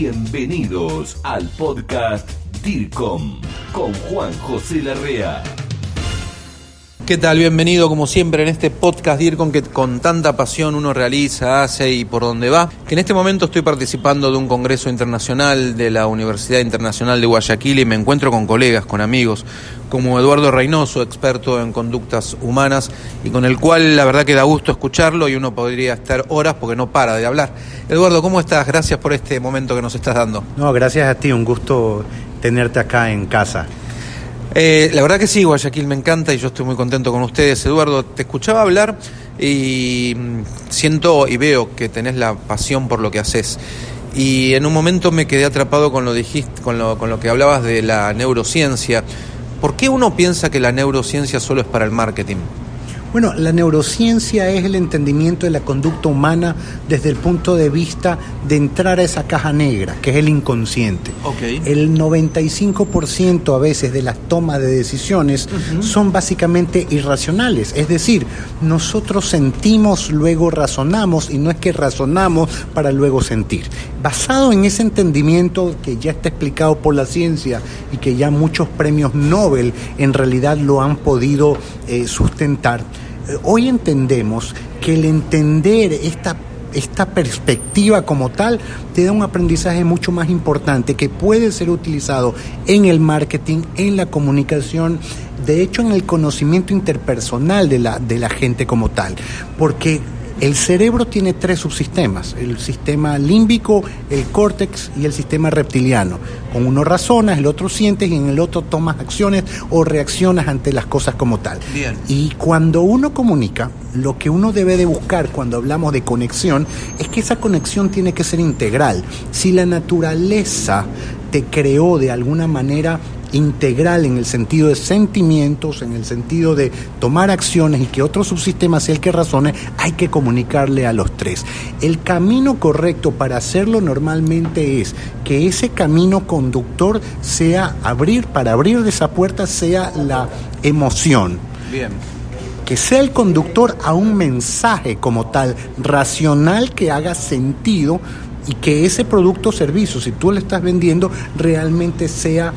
Bienvenidos al podcast DIRCOM con Juan José Larrea. ¿Qué tal? Bienvenido como siempre en este podcast DIRCOM que con tanta pasión uno realiza, hace y por donde va. Que en este momento estoy participando de un congreso internacional de la Universidad Internacional de Guayaquil y me encuentro con colegas, con amigos, como Eduardo Reynoso, experto en conductas humanas y con el cual la verdad que da gusto escucharlo y uno podría estar horas porque no para de hablar. Eduardo, ¿cómo estás? Gracias por este momento que nos estás dando. No, gracias a ti, un gusto tenerte acá en casa. Eh, la verdad que sí, Guayaquil me encanta y yo estoy muy contento con ustedes. Eduardo, te escuchaba hablar y mm, siento y veo que tenés la pasión por lo que haces. Y en un momento me quedé atrapado con lo, dijiste, con lo, con lo que hablabas de la neurociencia. ¿Por qué uno piensa que la neurociencia solo es para el marketing? Bueno, la neurociencia es el entendimiento de la conducta humana desde el punto de vista de entrar a esa caja negra, que es el inconsciente. Okay. El 95% a veces de las tomas de decisiones son básicamente irracionales, es decir, nosotros sentimos, luego razonamos y no es que razonamos para luego sentir. Basado en ese entendimiento que ya está explicado por la ciencia y que ya muchos premios Nobel en realidad lo han podido eh, sustentar, hoy entendemos que el entender esta esta perspectiva como tal te da un aprendizaje mucho más importante que puede ser utilizado en el marketing, en la comunicación, de hecho en el conocimiento interpersonal de la, de la gente como tal. Porque el cerebro tiene tres subsistemas, el sistema límbico, el córtex y el sistema reptiliano. Con uno razonas, el otro sientes y en el otro tomas acciones o reaccionas ante las cosas como tal. Bien. Y cuando uno comunica, lo que uno debe de buscar cuando hablamos de conexión es que esa conexión tiene que ser integral. Si la naturaleza te creó de alguna manera integral en el sentido de sentimientos, en el sentido de tomar acciones y que otro subsistema sea el que razone, hay que comunicarle a los tres. El camino correcto para hacerlo normalmente es que ese camino conductor sea abrir, para abrir de esa puerta sea la emoción. Bien. Que sea el conductor a un mensaje como tal, racional que haga sentido y que ese producto o servicio, si tú le estás vendiendo, realmente sea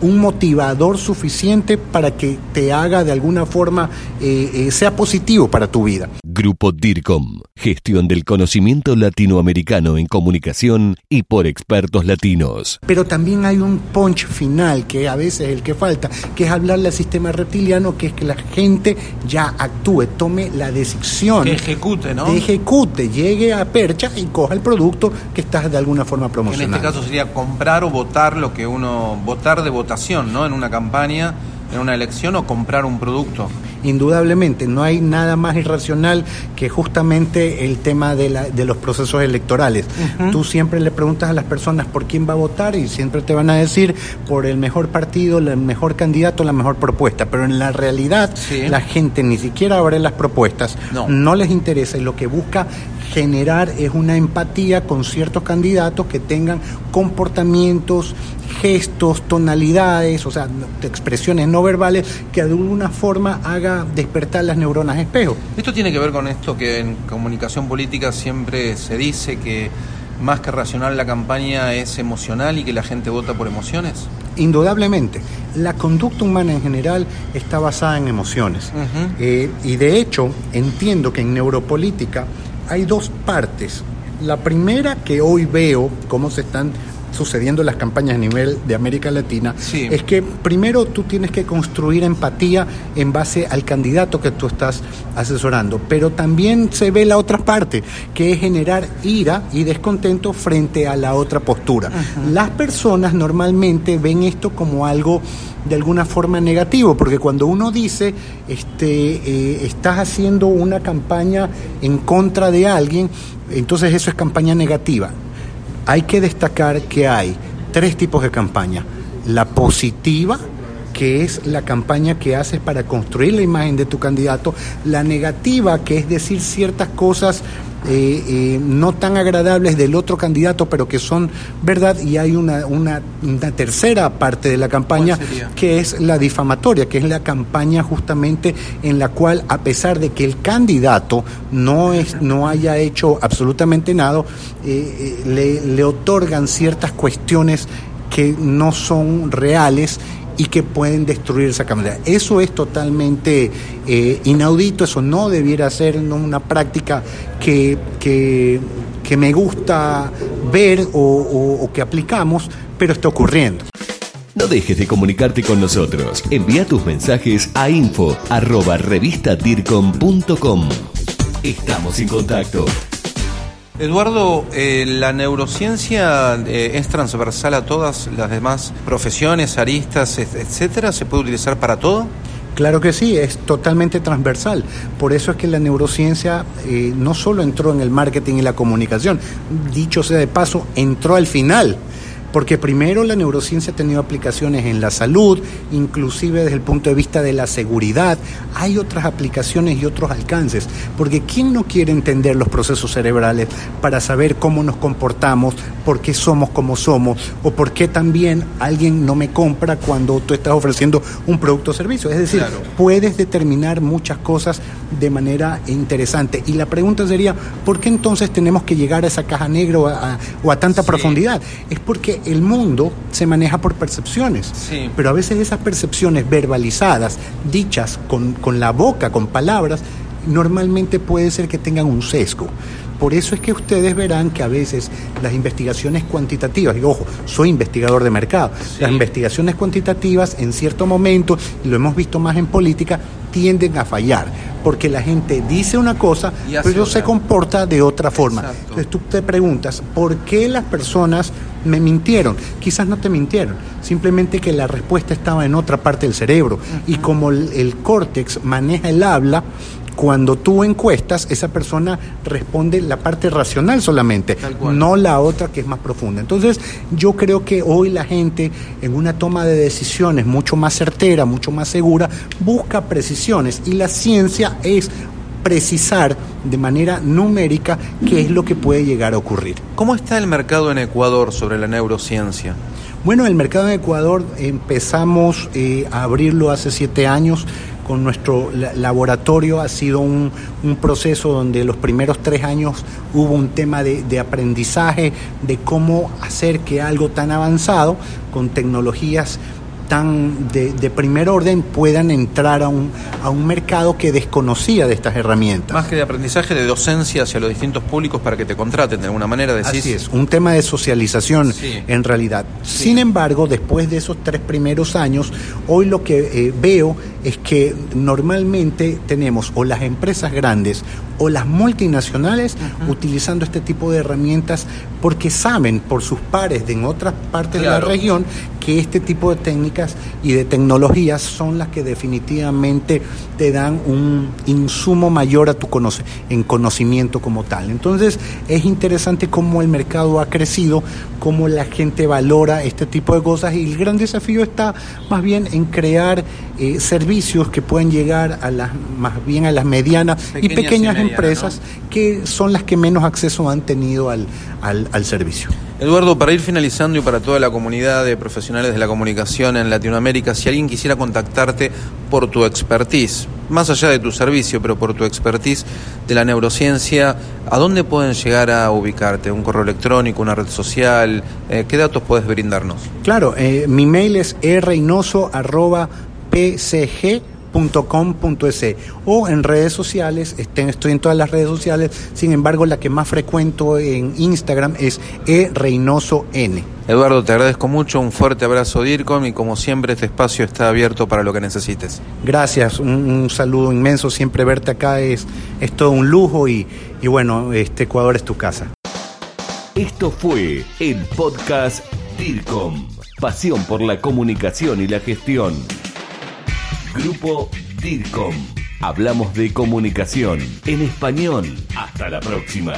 un motivador suficiente para que te haga de alguna forma, eh, eh, sea positivo para tu vida. Grupo DIRCOM, gestión del conocimiento latinoamericano en comunicación y por expertos latinos. Pero también hay un punch final que a veces es el que falta, que es hablarle al sistema reptiliano, que es que la gente ya actúe, tome la decisión. Que ejecute, ¿no? Que ejecute, llegue a percha y coja el producto que estás de alguna forma En promocionando. este caso sería comprar o votar lo que uno, votar de votación, ¿no? En una campaña, en una elección o comprar un producto. Indudablemente, no hay nada más irracional que justamente el tema de, la- de los procesos electorales. Tú siempre le preguntas a las personas por quién va a votar y siempre te van a decir por el mejor partido, el mejor candidato, la mejor propuesta. Pero en la realidad, Sí. la gente ni siquiera abre las propuestas, No. les interesa y lo que busca generar es una empatía con ciertos candidatos que tengan comportamientos, gestos, tonalidades, o sea, expresiones no verbales que de alguna forma haga despertar las neuronas espejo. Esto tiene que ver con esto que en comunicación política siempre se dice que más que racional la campaña es emocional y que la gente vota por emociones. Indudablemente, la conducta humana en general está basada en emociones. Eh, y de hecho, entiendo que en neuropolítica hay dos partes. La primera que hoy veo cómo se están sucediendo las campañas a nivel de América Latina Sí. es que primero tú tienes que construir empatía en base al candidato que tú estás asesorando, pero también se ve la otra parte, que es generar ira y descontento frente a la otra postura. Las personas normalmente ven esto como algo de alguna forma negativo, porque cuando uno dice, este, eh, estás haciendo una campaña en contra de alguien, entonces eso es campaña negativa. Hay que destacar que hay tres tipos de campaña. La positiva, que es la campaña que haces para construir la imagen de tu candidato, la negativa, que es decir ciertas cosas eh, eh, no tan agradables del otro candidato, pero que son verdad, y hay una, una, una tercera parte de la campaña que es la difamatoria, que es la campaña justamente en la cual, a pesar de que el candidato no, es, no haya hecho absolutamente nada, eh, le, le otorgan ciertas cuestiones que no son reales y que pueden destruir esa cámara. Eso es totalmente eh, inaudito, eso no debiera ser una práctica que, que, me gusta ver o, que aplicamos, pero está ocurriendo. No dejes de comunicarte con nosotros. Envía tus mensajes a info arroba Estamos en contacto. Eduardo, eh, ¿la neurociencia eh, es transversal a todas las demás profesiones, aristas, etcétera? ¿Se puede utilizar para todo? Claro que sí, es totalmente transversal. Por eso es que la neurociencia eh, no solo entró en el marketing y la comunicación, dicho sea de paso, entró al final porque primero la neurociencia ha tenido aplicaciones en la salud, inclusive desde el punto de vista de la seguridad. Hay otras aplicaciones y otros alcances, porque ¿quién no quiere entender los procesos cerebrales para saber cómo nos comportamos, por qué somos como somos, o por qué también alguien no me compra cuando tú estás ofreciendo un producto o servicio? Es decir, puedes determinar muchas cosas de manera interesante. Y la pregunta sería, ¿por qué entonces tenemos que llegar a esa caja negra o a, tanta profundidad? Es porque el mundo se maneja por percepciones, pero a veces esas percepciones verbalizadas, dichas con, con la boca, con palabras, normalmente puede ser que tengan un sesgo. Por eso es que ustedes verán que a veces las investigaciones cuantitativas, y ojo, soy investigador de mercado, las investigaciones cuantitativas en cierto momento, y lo hemos visto más en política, tienden a fallar, porque la gente dice una cosa, pero se comporta de otra forma. Entonces tú te preguntas, ¿por qué las personas me mintieron? Quizás no te mintieron, simplemente que la respuesta estaba en otra parte del cerebro, y como el córtex maneja el habla, cuando tú encuestas, esa persona responde la parte racional solamente, no la otra que es más profunda. Entonces, yo creo que hoy la gente en una toma de decisiones mucho más certera, mucho más segura, busca precisiones y la ciencia es precisar de manera numérica qué es lo que puede llegar a ocurrir. ¿Cómo está el mercado en Ecuador sobre la neurociencia? Bueno, el mercado en Ecuador empezamos eh, a abrirlo hace siete años con nuestro laboratorio ha sido un, proceso donde los primeros tres años hubo un tema de, de, aprendizaje de cómo hacer que algo tan avanzado con tecnologías tan de, primer orden puedan entrar a un, a un mercado que desconocía de estas herramientas. Más que de aprendizaje, de docencia hacia los distintos públicos para que te contraten de alguna manera. Decís... Así es, un tema de socialización en realidad. Sin embargo, después de esos tres primeros años, hoy lo que eh, veo es que normalmente tenemos o las empresas grandes o las multinacionales utilizando este tipo de herramientas porque saben por sus pares de en otras partes de la región que este tipo de técnicas y de tecnologías son las que definitivamente te dan un insumo mayor a tu en conocimiento como tal. Entonces es interesante cómo el mercado ha crecido, cómo la gente valora este tipo de cosas y el gran desafío está más bien en crear eh, servicios que pueden llegar a las más bien a las medianas y pequeñas empresas que son las que menos acceso han tenido al, al, servicio. Eduardo, para ir finalizando y para toda la comunidad de profesionales de la comunicación en Latinoamérica, si alguien quisiera contactarte por tu expertise, más allá de tu servicio, pero por tu expertise de la neurociencia, ¿a dónde pueden llegar a ubicarte? ¿Un correo electrónico, una red social? Eh, ¿Qué datos puedes brindarnos? Claro, eh, mi mail es reynoso.pcg .com.es o en redes sociales, estoy en todas las redes sociales, sin embargo la que más frecuento en Instagram es e Reynoso N. Eduardo, te agradezco mucho, un fuerte abrazo DIRCOM y como siempre este espacio está abierto para lo que necesites. Gracias, un, saludo inmenso, siempre verte acá es, es todo un lujo y, y bueno, este Ecuador es tu casa. Esto fue el podcast DIRCOM, pasión por la comunicación y la gestión. Grupo DIRCOM. Hablamos de comunicación en español. Hasta la próxima.